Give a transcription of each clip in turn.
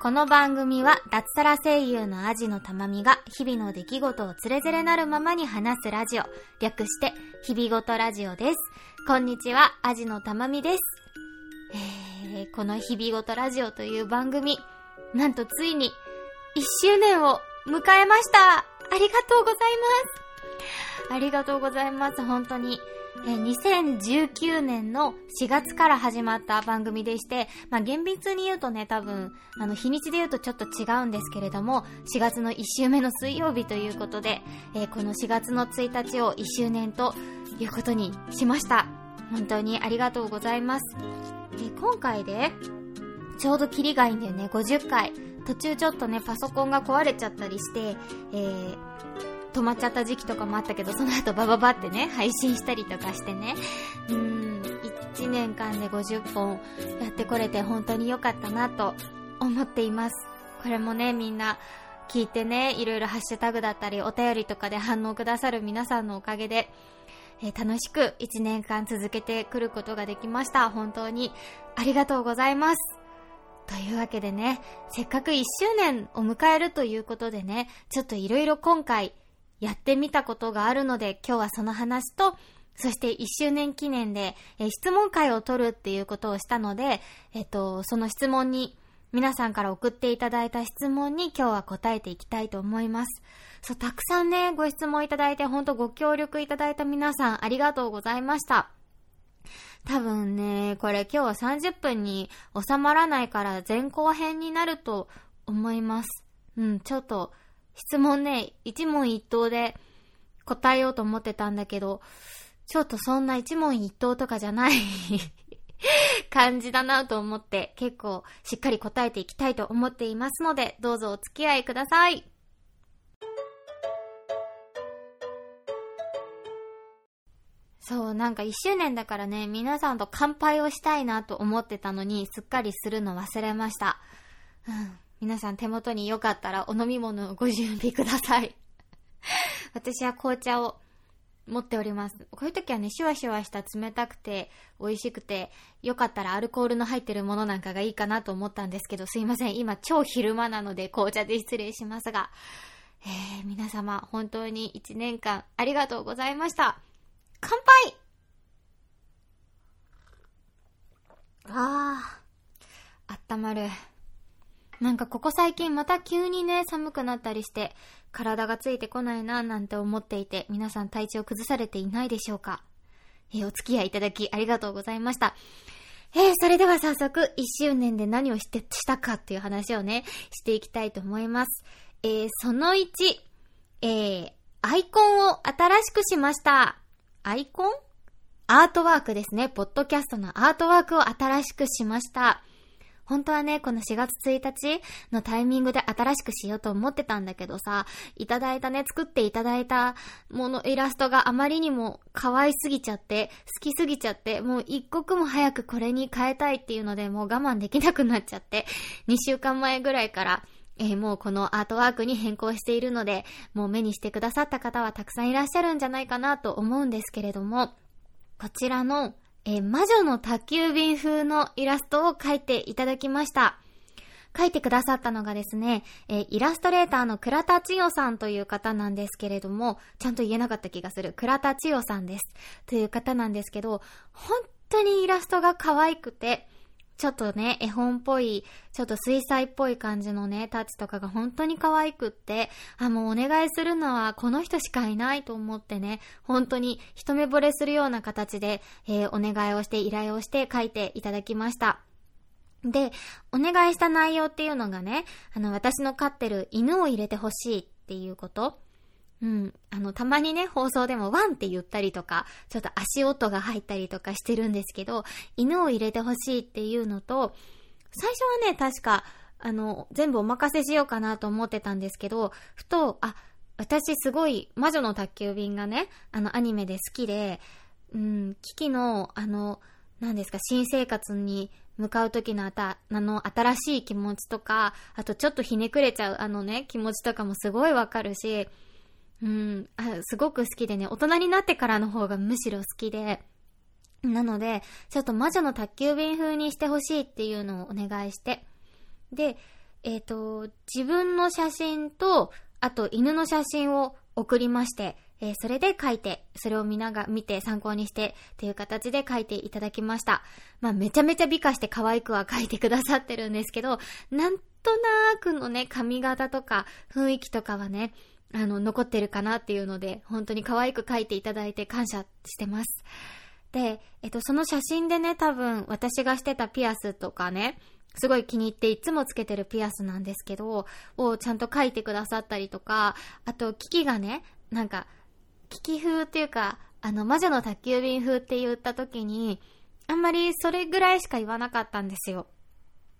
この番組は脱サラ声優のアジのたまみが日々の出来事をつれづれなるままに話すラジオ、略して日々ごとラジオです。こんにちは、アジのたまみです。えー、この日々ごとラジオという番組、なんとついに1周年を迎えましたありがとうございますありがとうございます、本当に。え2019年の4月から始まった番組でして、まあ、厳密に言うとね、多分、あの、日にちで言うとちょっと違うんですけれども、4月の1週目の水曜日ということで、えー、この4月の1日を1周年ということにしました。本当にありがとうございます。で、今回で、ちょうどキリがいいんだよね、50回。途中ちょっとね、パソコンが壊れちゃったりして、えー、止まっちゃった時期とかもあったけど、その後バババってね、配信したりとかしてね。うーん、1年間で50本やってこれて本当に良かったなと思っています。これもね、みんな聞いてね、いろいろハッシュタグだったり、お便りとかで反応くださる皆さんのおかげで、えー、楽しく1年間続けてくることができました。本当にありがとうございます。というわけでね、せっかく1周年を迎えるということでね、ちょっといろいろ今回やってみたことがあるので、今日はその話と、そして1周年記念で、え、質問会を取るっていうことをしたので、えっ、と、その質問に、皆さんから送っていただいた質問に今日は答えていきたいと思います。そう、たくさんね、ご質問いただいて、ほんとご協力いただいた皆さん、ありがとうございました。多分ね、これ今日は30分に収まらないから前後編になると思います。うん、ちょっと質問ね、一問一答で答えようと思ってたんだけど、ちょっとそんな一問一答とかじゃない 感じだなと思って結構しっかり答えていきたいと思っていますので、どうぞお付き合いください。そう、なんか一周年だからね、皆さんと乾杯をしたいなと思ってたのに、すっかりするの忘れました。うん。皆さん手元によかったらお飲み物をご準備ください。私は紅茶を持っております。こういう時はね、シュワシュワした冷たくて美味しくて、よかったらアルコールの入ってるものなんかがいいかなと思ったんですけど、すいません。今超昼間なので紅茶で失礼しますが、えー、皆様本当に一年間ありがとうございました。乾杯あー、あったまる。なんかここ最近また急にね、寒くなったりして、体がついてこないななんて思っていて、皆さん体調崩されていないでしょうかえー、お付き合いいただきありがとうございました。えー、それでは早速、1周年で何をして、したかっていう話をね、していきたいと思います。えー、その1、えー、アイコンを新しくしました。アイコン？アートワークですね。ポッドキャストのアートワークを新しくしました。本当はね、この4月1日のタイミングで新しくしようと思ってたんだけどさ、いただいたね、作っていただいたもの、イラストがあまりにも可愛すぎちゃって、好きすぎちゃって、もう一刻も早くこれに変えたいっていうので、もう我慢できなくなっちゃって、2週間前ぐらいから、えー、もうこのアートワークに変更しているので、もう目にしてくださった方はたくさんいらっしゃるんじゃないかなと思うんですけれども、こちらのえ、魔女の宅急便風のイラストを描いていただきました。書いてくださったのがですね、えー、イラストレーターの倉田千代さんという方なんですけれども、ちゃんと言えなかった気がする。倉田千代さんです。という方なんですけど、本当にイラストが可愛くて、ちょっとね、絵本っぽい、ちょっと水彩っぽい感じのね、タッチとかが本当に可愛くって、あ、もうお願いするのはこの人しかいないと思ってね、本当に一目惚れするような形で、えー、お願いをして依頼をして書いていただきました。で、お願いした内容っていうのがね、あの、私の飼ってる犬を入れてほしいっていうこと。うん。あの、たまにね、放送でもワンって言ったりとか、ちょっと足音が入ったりとかしてるんですけど、犬を入れてほしいっていうのと、最初はね、確か、あの、全部お任せしようかなと思ってたんですけど、ふと、あ、私すごい魔女の宅急便がね、あのアニメで好きで、うん、キキの、あの、何ですか、新生活に向かう時のあた、あの、新しい気持ちとか、あとちょっとひねくれちゃうあのね、気持ちとかもすごいわかるし、うん、あ、すごく好きでね、大人になってからの方がむしろ好きで、なので、ちょっと魔女の宅急便風にしてほしいっていうのをお願いして、で、えっ、と、自分の写真と、あと犬の写真を送りまして、えー、それで書いて、それを見なが、見て参考にしてっていう形で書いていただきました。まあ、めちゃめちゃ美化して可愛くは書いてくださってるんですけど、なんとなくのね、髪型とか雰囲気とかはね、あの、残ってるかなっていうので、本当に可愛く書いていただいて感謝してます。で、えっと、その写真でね、多分私がしてたピアスとかね、すごい気に入っていつもつけてるピアスなんですけど、をちゃんと書いてくださったりとか、あと、キキがね、なんか、キキ風っていうか、あの、魔女の宅急便風って言った時に、あんまりそれぐらいしか言わなかったんですよ。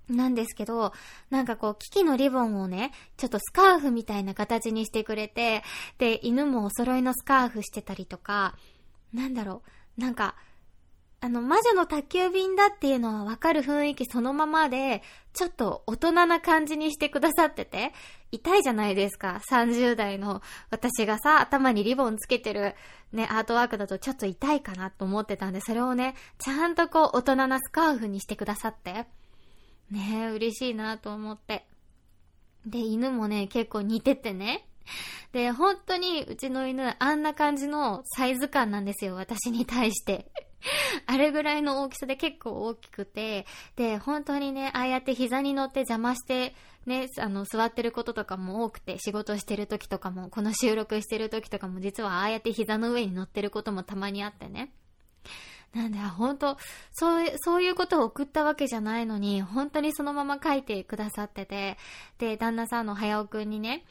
なんですけど、なんかこう、キキのリボンをね、ちょっとスカーフみたいな形にしてくれて、で、犬もお揃いのスカーフしてたりとか、なんだろう、なんか、あの、魔女の宅急便だっていうのはわかる雰囲気そのままで、ちょっと大人な感じにしてくださってて、痛いじゃないですか。30代の私がさ、頭にリボンつけてるね、アートワークだとちょっと痛いかなと思ってたんで、それをね、ちゃんとこう大人なスカーフにしてくださって、ねえ、嬉しいなと思って。で、犬もね、結構似ててね。で、本当にうちの犬、あんな感じのサイズ感なんですよ、私に対して。あれぐらいの大きさで結構大きくて、で、本当にね、ああやって膝に乗って邪魔して、ね、あの、座ってることとかも多くて、仕事してる時とかも、この収録してる時とかも、実はああやって膝の上に乗ってることもたまにあってね。なんで、本当そう、そういうことを送ったわけじゃないのに、本当にそのまま書いてくださってて、で、旦那さんの早尾くんにね、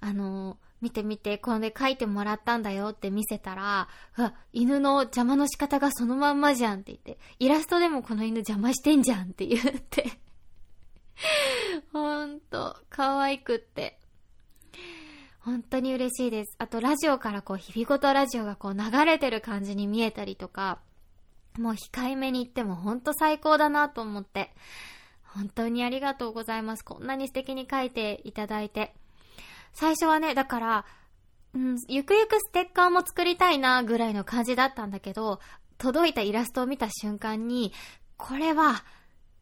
あの、見て見て、これで書いてもらったんだよって見せたら、うわ、犬の邪魔の仕方がそのまんまじゃんって言って、イラストでもこの犬邪魔してんじゃんって言ってほんと、可愛くって。本当に嬉しいです。あと、ラジオからこう、日々ごとラジオがこう、流れてる感じに見えたりとか、もう控えめに言ってもほんと最高だなと思って。本当にありがとうございます。こんなに素敵に書いていただいて。最初はね、だから、うん、ゆくゆくステッカーも作りたいなぐらいの感じだったんだけど、届いたイラストを見た瞬間に、これは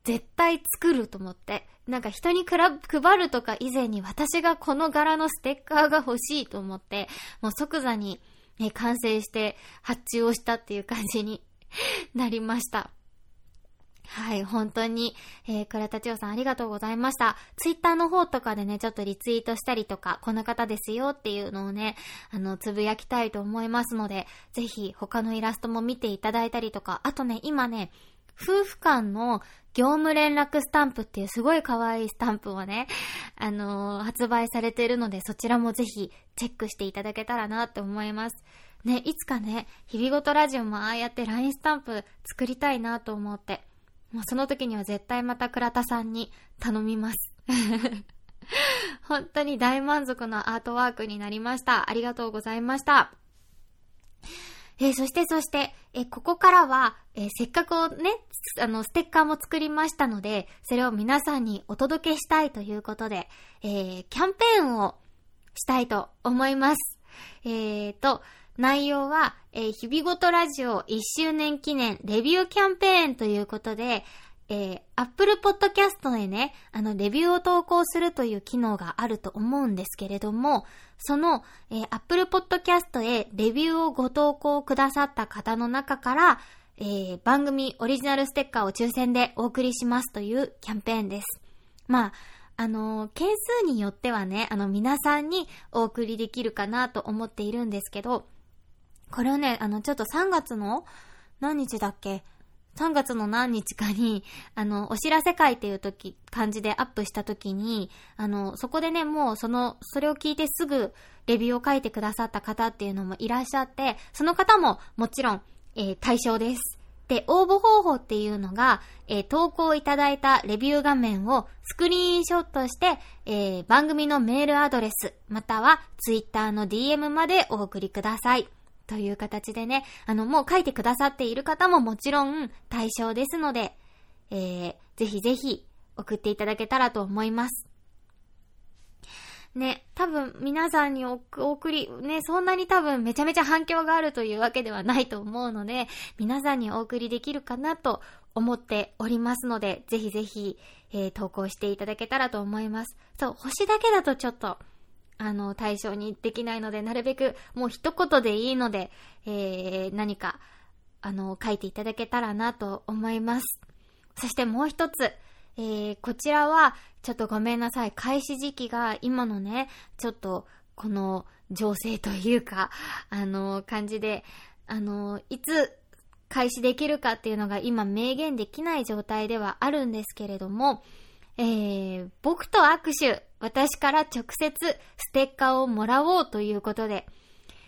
絶対作ると思って。なんか人に配るとか以前に私がこの柄のステッカーが欲しいと思って、もう即座に、ね、完成して発注をしたっていう感じに なりました。はい、本当に、えー、倉田千代さんありがとうございました。ツイッターの方とかでね、ちょっとリツイートしたりとか、この方ですよっていうのをね、あの、つぶやきたいと思いますので、ぜひ他のイラストも見ていただいたりとか、あとね、今ね、夫婦間の業務連絡スタンプっていうすごい可愛いスタンプをね、あのー、発売されているので、そちらもぜひチェックしていただけたらなって思います。ね、いつかね、日々ごとラジオもああやって LINE スタンプ作りたいなと思って。もうその時には絶対また倉田さんに頼みます。本当に大満足のアートワークになりました。ありがとうございました。えー、そしてそして、えー、ここからは、えー、せっかくね、あの、ステッカーも作りましたので、それを皆さんにお届けしたいということで、えキャンペーンをしたいと思います。えーと、内容は、えー、日々ごとラジオ1周年記念レビューキャンペーンということで、えー、Apple Podcast へね、あの、レビューを投稿するという機能があると思うんですけれども、その、えー、Apple Podcast へレビューをご投稿くださった方の中から、えー、番組オリジナルステッカーを抽選でお送りしますというキャンペーンです。まあ、あの、件数によってはね、あの、皆さんにお送りできるかなと思っているんですけど、これをね、あの、ちょっと3月の何日だっけ ?3 月の何日かに、あの、お知らせ会っていう時、感じでアップした時に、あの、そこでね、もうその、それを聞いてすぐレビューを書いてくださった方っていうのもいらっしゃって、その方ももちろん、えー、対象です。で、応募方法っていうのが、えー、投稿いただいたレビュー画面をスクリーンショットして、えー、番組のメールアドレス、またはツイッターの DM までお送りください。という形でね、あの、もう書いてくださっている方ももちろん対象ですので、えー、ぜひぜひ送っていただけたらと思います。ね、多分皆さんにお送り、ね、そんなに多分めちゃめちゃ反響があるというわけではないと思うので、皆さんにお送りできるかなと思っておりますので、ぜひぜひ、えー、投稿していただけたらと思います。そう、星だけだとちょっと、あの、対象にできないので、なるべくもう一言でいいので、えー、何か、あの、書いていただけたらなと思います。そしてもう一つ、えー、こちらは、ちょっとごめんなさい。開始時期が今のね、ちょっと、この情勢というか、あの、感じで、あの、いつ開始できるかっていうのが今明言できない状態ではあるんですけれども、えー、僕と握手、私から直接ステッカーをもらおうということで、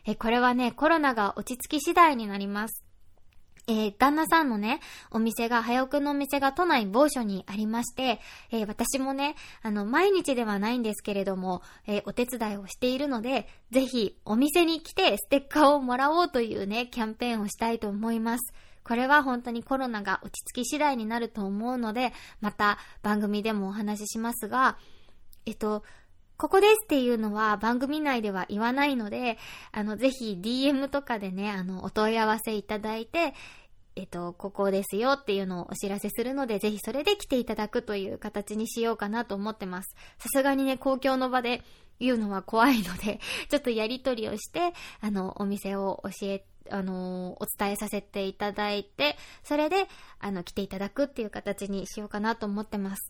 えこれはね、コロナが落ち着き次第になります。えー、旦那さんのね、お店が、早くのお店が都内某所にありまして、えー、私もね、あの、毎日ではないんですけれども、えー、お手伝いをしているので、ぜひ、お店に来てステッカーをもらおうというね、キャンペーンをしたいと思います。これは本当にコロナが落ち着き次第になると思うので、また番組でもお話ししますが、えっと、ここですっていうのは番組内では言わないので、あの、ぜひ DM とかでね、あの、お問い合わせいただいて、えっと、ここですよっていうのをお知らせするので、ぜひそれで来ていただくという形にしようかなと思ってます。さすがにね、公共の場で言うのは怖いので、ちょっとやりとりをして、あの、お店を教え、あの、お伝えさせていただいて、それで、あの、来ていただくっていう形にしようかなと思ってます。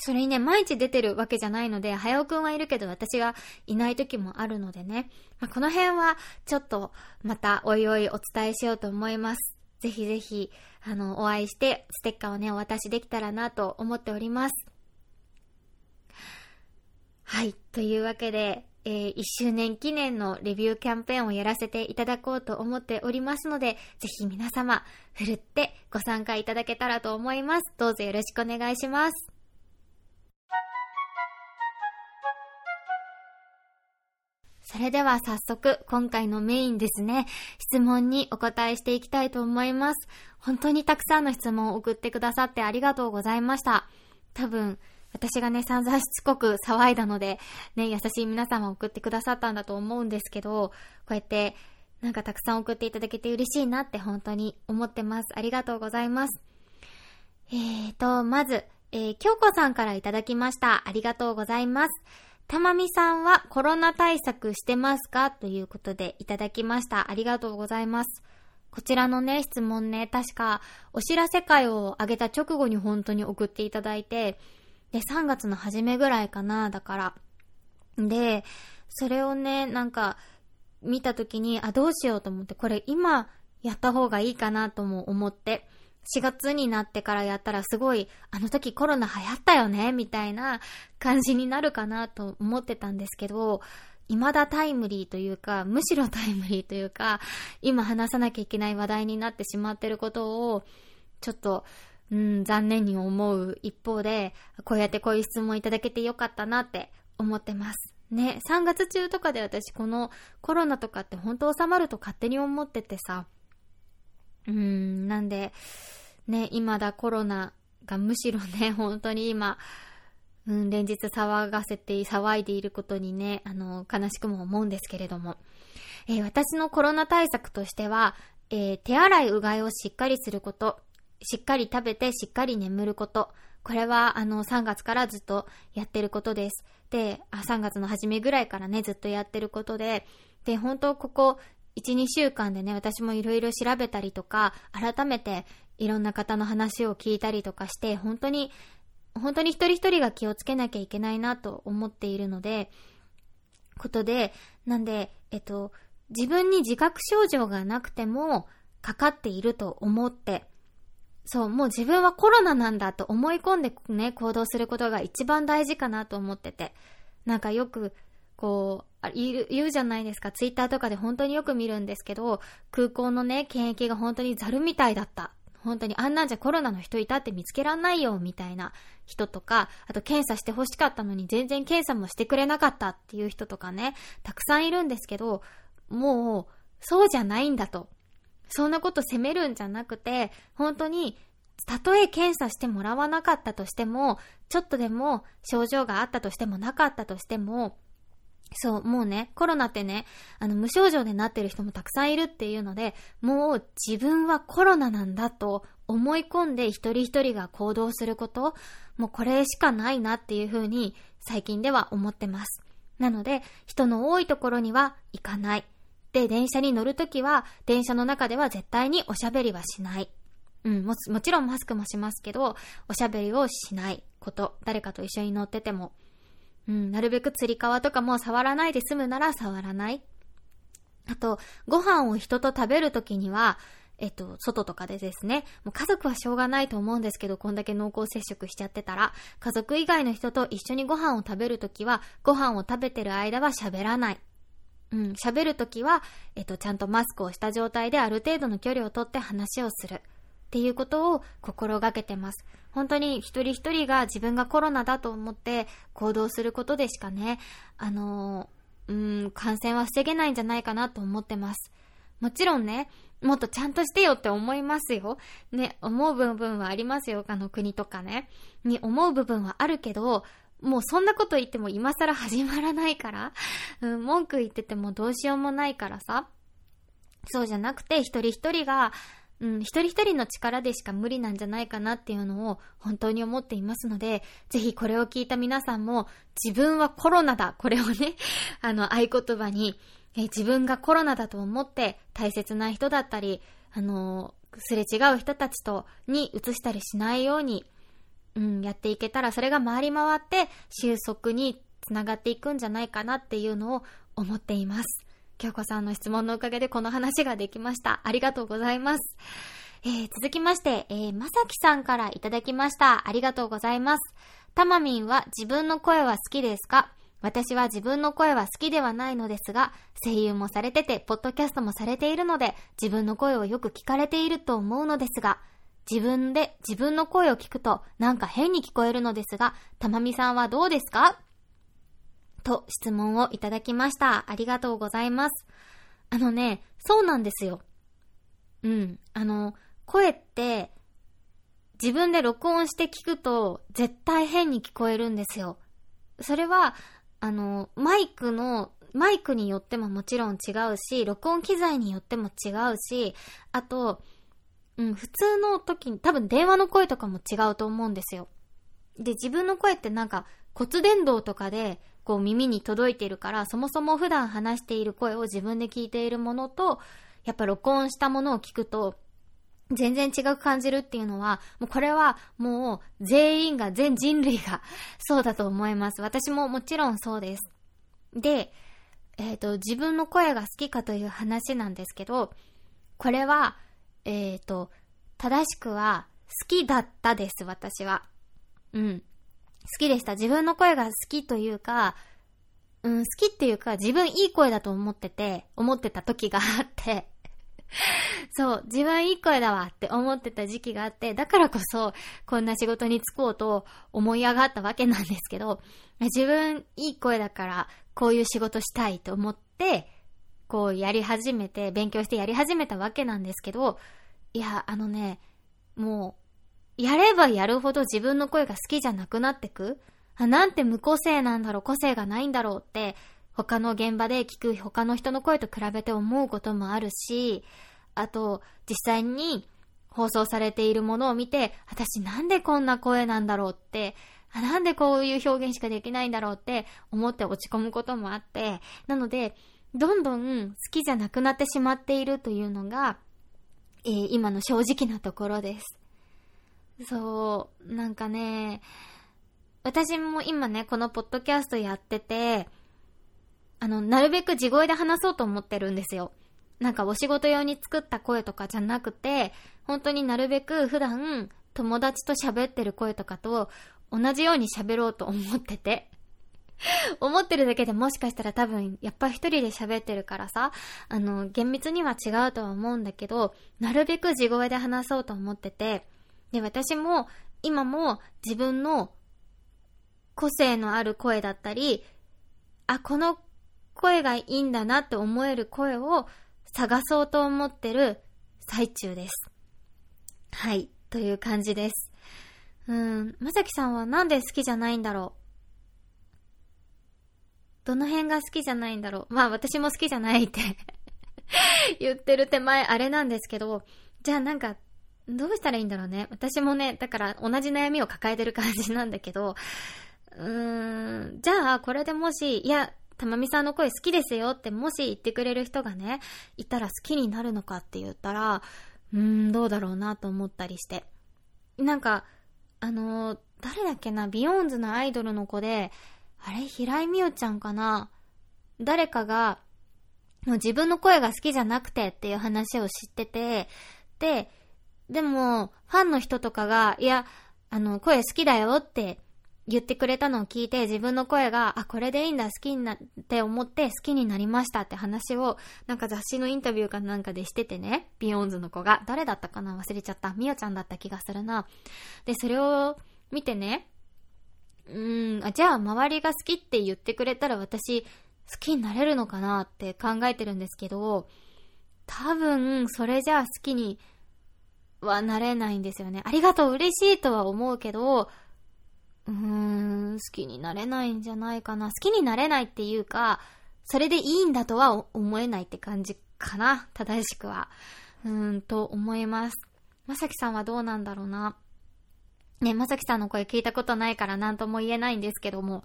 それにね、毎日出てるわけじゃないので、早尾くんはいるけど私がいない時もあるのでね。まあ、この辺はちょっとまたおいおいお伝えしようと思います。ぜひぜひ、あの、お会いしてステッカーをね、お渡しできたらなと思っております。はい。というわけで、えー、1周年記念のレビューキャンペーンをやらせていただこうと思っておりますので、ぜひ皆様、ふるってご参加いただけたらと思います。どうぞよろしくお願いします。それでは早速、今回のメインですね、質問にお答えしていきたいと思います。本当にたくさんの質問を送ってくださってありがとうございました。多分、私がね、散々しつこく騒いだので、ね、優しい皆様送ってくださったんだと思うんですけど、こうやって、なんかたくさん送っていただけて嬉しいなって本当に思ってます。ありがとうございます。えーと、まず、えー、京子さんからいただきました。ありがとうございます。たまみさんはコロナ対策してますか？ということでいただきました。ありがとうございます。こちらのね、質問ね、確か、お知らせ会を上げた直後に本当に送っていただいて、で、3月の初めぐらいかな、だから。で、それをね、なんか、見た時に、あ、どうしようと思って、これ今やった方がいいかなとも思って、4月になってからやったらすごい、あの時コロナ流行ったよねみたいな感じになるかなと思ってたんですけど、未だタイムリーというか、むしろタイムリーというか、今話さなきゃいけない話題になってしまってることを、ちょっと、うん、残念に思う一方で、こうやってこういう質問いただけてよかったなって思ってます。ね、3月中とかで私このコロナとかって本当収まると勝手に思っててさ、うん、なんで、ね、今だコロナがむしろね、本当に今、うん、連日騒がせて、騒いでいることにね、あの、悲しくも思うんですけれども。えー、私のコロナ対策としては、えー、手洗いうがいをしっかりすること、しっかり食べてしっかり眠ること、これは、あの、3月からずっとやってることです。で、あ3月の初めぐらいからね、ずっとやってることで、で、本当ここ1、2週間でね、私もいろいろ調べたりとか、改めていろんな方の話を聞いたりとかして、本当に、本当に一人一人が気をつけなきゃいけないなと思っているので、ことで、なんで、えっと、自分に自覚症状がなくても、かかっていると思って、そう、もう自分はコロナなんだと思い込んでね、行動することが一番大事かなと思ってて。なんかよく、こう、言うじゃないですか。ツイッターとかで本当によく見るんですけど、空港のね、検疫が本当にザルみたいだった。本当にあんなんじゃコロナの人いたって見つけらんないよ、みたいな人とか、あと検査して欲しかったのに全然検査もしてくれなかったっていう人とかね、たくさんいるんですけど、もう、そうじゃないんだと。そんなこと責めるんじゃなくて、本当に、たとえ検査してもらわなかったとしても、ちょっとでも症状があったとしてもなかったとしても、そう、もうね、コロナってね、あの、無症状でなってる人もたくさんいるっていうので、もう自分はコロナなんだと思い込んで一人一人が行動すること、もうこれしかないなっていうふうに最近では思ってます。なので、人の多いところには行かない。で、電車に乗るときは、電車の中では絶対におしゃべりはしない。うん、も、もちろんマスクもしますけど、おしゃべりをしないこと。誰かと一緒に乗ってても。うん、なるべく釣り革とかも触らないで済むなら触らない。あと、ご飯を人と食べるときには、えっと、外とかでですね、もう家族はしょうがないと思うんですけど、こんだけ濃厚接触しちゃってたら、家族以外の人と一緒にご飯を食べるときは、ご飯を食べてる間は喋らない。うん、喋るときは、えっと、ちゃんとマスクをした状態である程度の距離をとって話をする。っていうことを心がけてます。本当に一人一人が自分がコロナだと思って行動することでしかね、あのうん、感染は防げないんじゃないかなと思ってます。もちろんね、もっとちゃんとしてよって思いますよ。ね、思う部分はありますよ。あの国とかね。に思う部分はあるけど、もうそんなこと言っても今更始まらないから、うん、文句言っててもどうしようもないからさ。そうじゃなくて、一人一人が、うん、一人一人の力でしか無理なんじゃないかなっていうのを本当に思っていますので、ぜひこれを聞いた皆さんも、自分はコロナだ、これをね、あの、合言葉に、え自分がコロナだと思って大切な人だったり、あのすれ違う人たちと、に移したりしないように、うん、やっていけたら、それが回り回って収束につながっていくんじゃないかなっていうのを思っています。京子さんの質問のおかげでこの話ができました。ありがとうございます。えー、続きまして、えー、まさきさんからいただきました。ありがとうございます。たまみんは自分の声は好きですか？私は自分の声は好きではないのですが、声優もされてて、ポッドキャストもされているので、自分の声をよく聞かれていると思うのですが、自分で自分の声を聞くとなんか変に聞こえるのですが、たまみさんはどうですか？と質問をいただきました。ありがとうございます。あのね、そうなんですよ。うん。あの、声って、自分で録音して聞くと、絶対変に聞こえるんですよ。それは、あの、マイクの、マイクによってももちろん違うし、録音機材によっても違うし、あと、うん、普通の時に、多分電話の声とかも違うと思うんですよ。で、自分の声ってなんか骨伝導とかでこう耳に届いているから、そもそも普段話している声を自分で聞いているものと、やっぱ録音したものを聞くと、全然違く感じるっていうのは、もうこれはもう全員が、全人類がそうだと思います。私ももちろんそうです。で、えっ、ー、と、自分の声が好きかという話なんですけど、これは、えっ、ー、と、正しくは好きだったです、私は。うん。好きでした。自分の声が好きというか、うん、好きっていうか、自分いい声だと思ってて、思ってた時があって そう、自分いい声だわって思ってた時期があって、だからこそ、こんな仕事に就こうと思い上がったわけなんですけど、自分いい声だから、こういう仕事したいと思って、こうやり始めて、勉強してやり始めたわけなんですけど、いや、あのね、もう、やればやるほど自分の声が好きじゃなくなってく。あ、なんて無個性なんだろう、個性がないんだろうって、他の現場で聞く他の人の声と比べて思うこともあるし、あと、実際に放送されているものを見て、私なんでこんな声なんだろうって、あなんでこういう表現しかできないんだろうって思って落ち込むこともあって、なので、どんどん好きじゃなくなってしまっているというのが、えー、今の正直なところです。そう、なんかね、私も今ね、このポッドキャストやってて、あの、なるべく地声で話そうと思ってるんですよ。なんかお仕事用に作った声とかじゃなくて、本当になるべく普段友達と喋ってる声とかと同じように喋ろうと思ってて。思ってるだけでもしかしたら多分、やっぱ一人で喋ってるからさ、あの、厳密には違うとは思うんだけど、なるべく地声で話そうと思ってて、で、私も今も自分の個性のある声だったり、あ、この声がいいんだなって思える声を探そうと思ってる最中です。はい、という感じです。うん、まさきさんはなんで好きじゃないんだろう？どの辺が好きじゃないんだろうまあ私も好きじゃないって 言ってる手前あれなんですけど、じゃあなんかどうしたらいいんだろうね。私もね、だから同じ悩みを抱えてる感じなんだけど、うーん、じゃあこれでもし、いや、たまみさんの声好きですよってもし言ってくれる人がね、いたら好きになるのかって言ったら、うーん、どうだろうなと思ったりして。なんか、あのー、誰だっけな、 BEYOOOOONDS のアイドルの子で、あれ、平井美葉ちゃんかな？誰かが、もう自分の声が好きじゃなくてっていう話を知ってて、で、でも、ファンの人とかが、いや、あの、声好きだよって言ってくれたのを聞いて、自分の声が、あ、これでいいんだ、好きになって思って好きになりましたって話を、なんか雑誌のインタビューかなんかでしててね、ビヨーンズの子が。誰だったかな？忘れちゃった。みおちゃんだった気がするな。で、それを見てね、うー、あ、じゃあ周りが好きって言ってくれたら私、好きになれるのかなって考えてるんですけど、多分、それじゃあ好きにはなれないんですよね。ありがとう、嬉しいとは思うけど、うーん、好きになれないんじゃないかな。好きになれないっていうか、それでいいんだとは思えないって感じかな。正しくは。うーん、と思います。まさきさんはどうなんだろうな。ね、まさきさんの声聞いたことないから何とも言えないんですけども。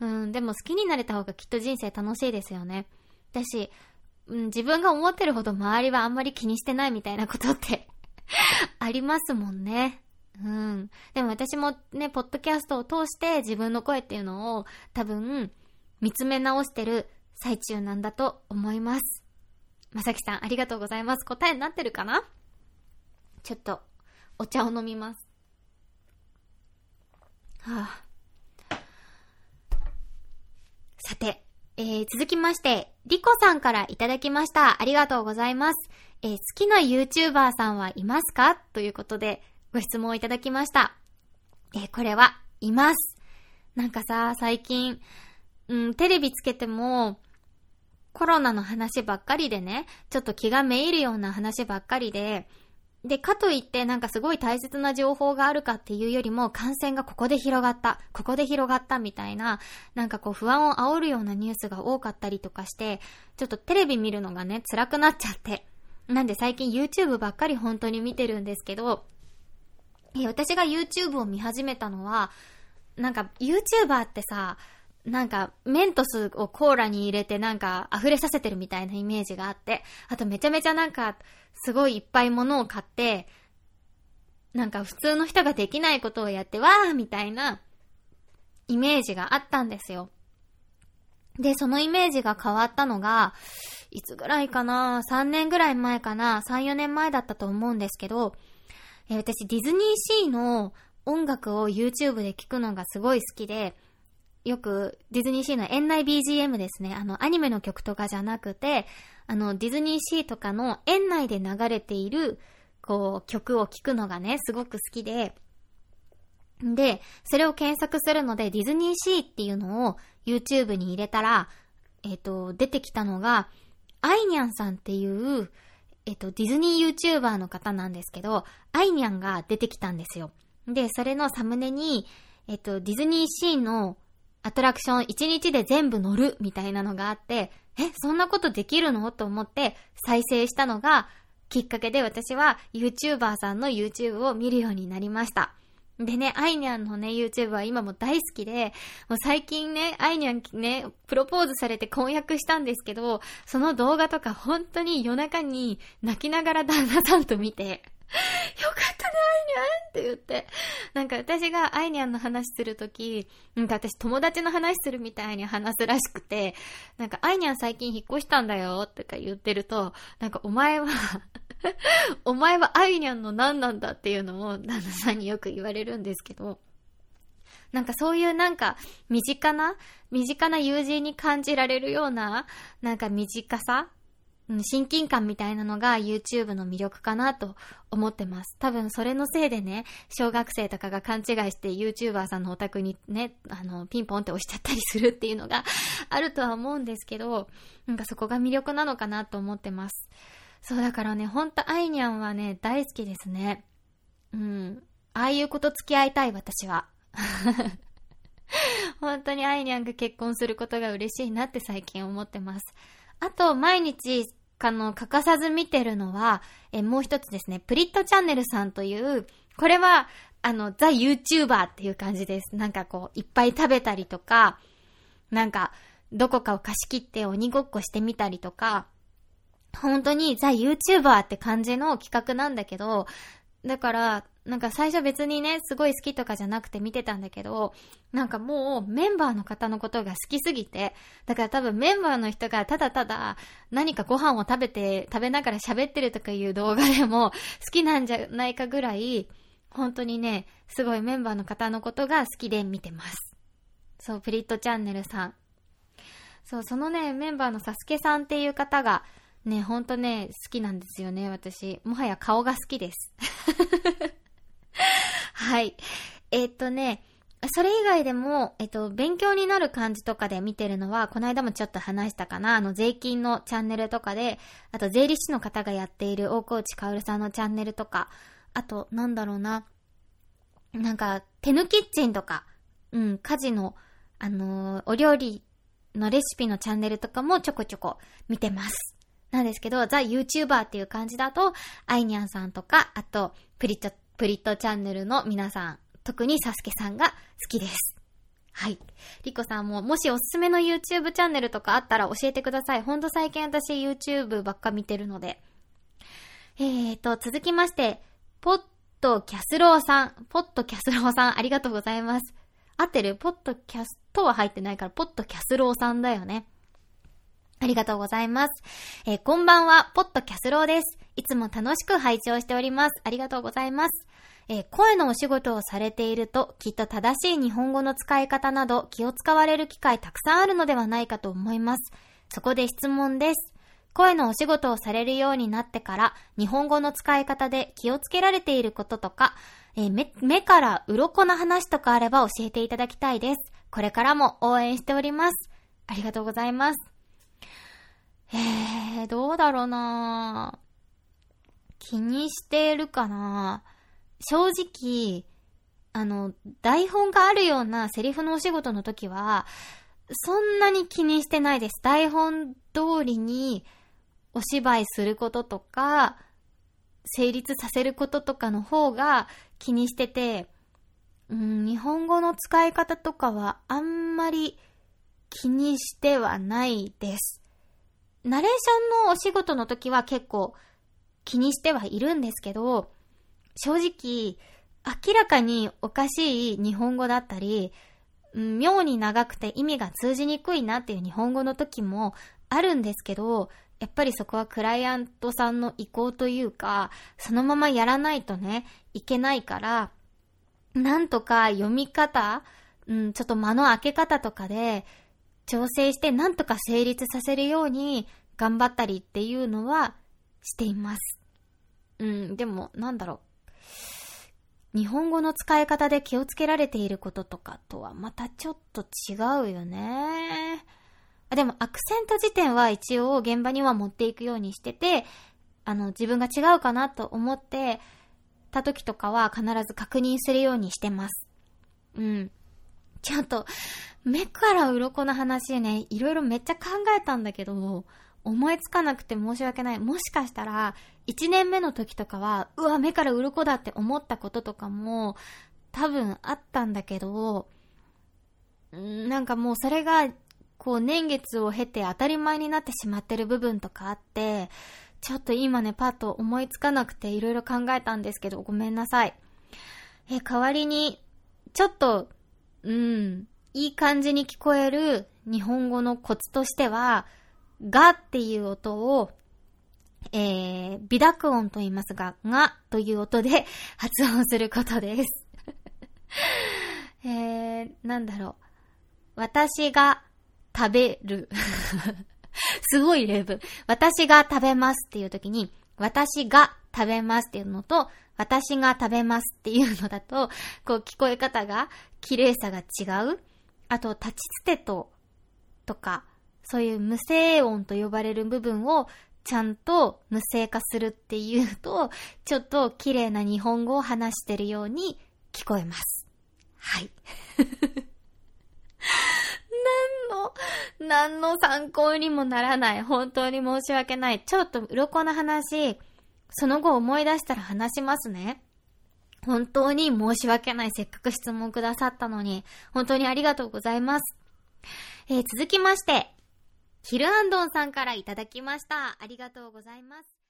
うん、でも好きになれた方がきっと人生楽しいですよね。だし、うん、自分が思ってるほど周りはあんまり気にしてないみたいなことって ありますもんね。うん。でも私もね、ポッドキャストを通して自分の声っていうのを多分見つめ直してる最中なんだと思います。まさきさんありがとうございます。答えになってるかな？ちょっとお茶を飲みます。はあ、さて、えー、続きまして、リコさんからいただきました。ありがとうございます。えー、好きな YouTuber さんはいますか？ということで、ご質問をいただきました。えー、これは、います。なんかさ、最近、うん、テレビつけても、コロナの話ばっかりでね、ちょっと気がめいるような話ばっかりで、で、かといってなんかすごい大切な情報があるかっていうよりも感染がここで広がった、ここで広がったみたいな、なんかこう不安を煽るようなニュースが多かったりとかして、ちょっとテレビ見るのがね、辛くなっちゃって。なんで最近 YouTube ばっかり本当に見てるんですけど、私が YouTube を見始めたのは、なんか YouTuber ってさ、なんか、メントスをコーラに入れてなんか溢れさせてるみたいなイメージがあって、あとめちゃめちゃなんか、すごいいっぱい物を買って、なんか普通の人ができないことをやって、わーみたいなイメージがあったんですよ。で、そのイメージが変わったのが、いつぐらいかな ?3 年ぐらい前かな ?3、4年前だったと思うんですけど、え私ディズニーシーの音楽を YouTube で聴くのがすごい好きで、よくディズニーシーの園内 BGM ですね。あの、アニメの曲とかじゃなくて、あの、ディズニーシーとかの園内で流れている、こう、曲を聴くのがね、すごく好きで、で、それを検索するので、ディズニーシーっていうのを YouTube に入れたら、えっ、ー、と、出てきたのが、アイニャンさんっていう、えっ、と、ディズニー YouTuber の方なんですけど、アイニャンが出てきたんですよ。で、それのサムネに、えっ、と、ディズニーシーのアトラクション1日で全部乗るみたいなのがあって、え、そんなことできるの？と思って再生したのがきっかけで私は YouTuber さんの YouTube を見るようになりました。でね、アイニャンのね、YouTube は今も大好きで、もう最近ね、アイニャンね、プロポーズされて婚約したんですけど、その動画とか本当に夜中に泣きながら旦那さんと見て、かったね、アイニャンって言って。なんか私がアイニャンの話するとき、なんか私友達の話するみたいに話すらしくて、なんかアイニャン最近引っ越したんだよとか言ってると、なんかお前は お前はアイニャンの何なんだっていうのを旦那さんによく言われるんですけど、なんかそういうなんか身近な、身近な友人に感じられるような、なんか短さ親近感みたいなのが YouTube の魅力かなと思ってます。多分それのせいでね、小学生とかが勘違いして YouTuber さんのお宅にね、あの、ピンポンって押しちゃったりするっていうのが あるとは思うんですけど、なんかそこが魅力なのかなと思ってます。そうだからね、ほんとアイニャンはね、大好きですね。うん。ああいうこと付き合いたい、私は。本当にアイニャンが結婚することが嬉しいなって最近思ってます。あと、毎日、あの、欠かさず見てるのは、え、もう一つですね、プリットチャンネルさんという、これは、あの、ザ・ユーチューバーっていう感じです。なんかこう、いっぱい食べたりとか、なんか、どこかを貸し切って鬼ごっこしてみたりとか、本当にザ・ユーチューバーって感じの企画なんだけど、だから、なんか最初別にね、すごい好きとかじゃなくて見てたんだけど、なんかもうメンバーの方のことが好きすぎて、だから多分メンバーの人がただただ何かご飯を食べて、食べながら喋ってるとかいう動画でも好きなんじゃないかぐらい、本当にね、すごいメンバーの方のことが好きで見てます。そう、プリットチャンネルさん。そう、そのね、メンバーのサスケさんっていう方が、ね、ほんとね、好きなんですよね、私。もはや顔が好きです。はい。えー、っとね、それ以外でも、えっと、勉強になる感じとかで見てるのは、この間もちょっと話したかな、あの、税金のチャンネルとかで、あと、税理士の方がやっている大河内かおるさんのチャンネルとか、あと、なんだろうな、なんか、手抜キッチンとか、うん、家事の、あのー、お料理のレシピのチャンネルとかもちょこちょこ見てます。なんですけど、ザ・ YouTuber っていう感じだと、アイニャンさんとか、あと、プリチョット、プリットチャンネルの皆さん、特にサスケさんが好きです。はい。リコさんも、もしおすすめの YouTube チャンネルとかあったら教えてください。ほんと最近私 YouTube ばっか見てるので。えーと、続きまして、ポッドキャスローさん。ポッドキャスローさん、ありがとうございます。合ってる？ポッドキャストは入ってないから、ポッドキャスローさんだよね。ありがとうございます。えー、こんばんは、ポッドキャスローです。いつも楽しく拝聴しております。ありがとうございます。えー、声のお仕事をされていると、きっと正しい日本語の使い方など気を使われる機会たくさんあるのではないかと思います。そこで質問です。声のお仕事をされるようになってから、日本語の使い方で気をつけられていることとか、えー、目、目から鱗な話とかあれば教えていただきたいです。これからも応援しております。ありがとうございます。えー、どうだろうなぁ気にしてるかな正直、あの、台本があるようなセリフのお仕事の時は、そんなに気にしてないです。台本通りにお芝居することとか、成立させることとかの方が気にしてて、うん、日本語の使い方とかはあんまり気にしてはないです。ナレーションのお仕事の時は結構気にしてはいるんですけど、正直、明らかにおかしい日本語だったり、妙に長くて意味が通じにくいなっていう日本語の時もあるんですけど、やっぱりそこはクライアントさんの意向というか、そのままやらないとね、いけないから、なんとか読み方、うん、ちょっと間の開け方とかで、調整してなんとか成立させるように頑張ったりっていうのはしています。うん、でも、なんだろう。日本語の使い方で気をつけられていることとかとはまたちょっと違うよね。あでも、アクセント辞典は一応現場には持っていくようにしてて、あの、自分が違うかなと思ってた時とかは必ず確認するようにしてます。うん。ちょっと、目から鱗の話ね、いろいろめっちゃ考えたんだけど、思いつかなくて申し訳ない。もしかしたら、1年目の時とかは、うわ、目から鱗だって思ったこととかも、多分あったんだけど、なんかもうそれが、こう年月を経て当たり前になってしまってる部分とかあって、ちょっと今ね、パッと思いつかなくていろいろ考えたんですけど、ごめんなさい。え、代わりに、ちょっと、うん、いい感じに聞こえる日本語のコツとしては、がっていう音を、えー、微濁音と言いますが、がという音で 発音することです。えー、なんだろう。私が食べる。すごい例文。私が食べますっていう時に、私が食べますっていうのと、私が食べますっていうのだと、こう聞こえ方が、綺麗さが違う。あと、立ちつてと、とか、そういう無声音と呼ばれる部分をちゃんと無声化するっていうと、ちょっと綺麗な日本語を話してるように聞こえます。はい。何の、何の参考にもならない。本当に申し訳ない。ちょっと鱗の話、その後思い出したら話しますね。本当に申し訳ない。せっかく質問くださったのに、本当にありがとうございます。えー、続きまして、ヒルアンドンさんからいただきました。ありがとうございます。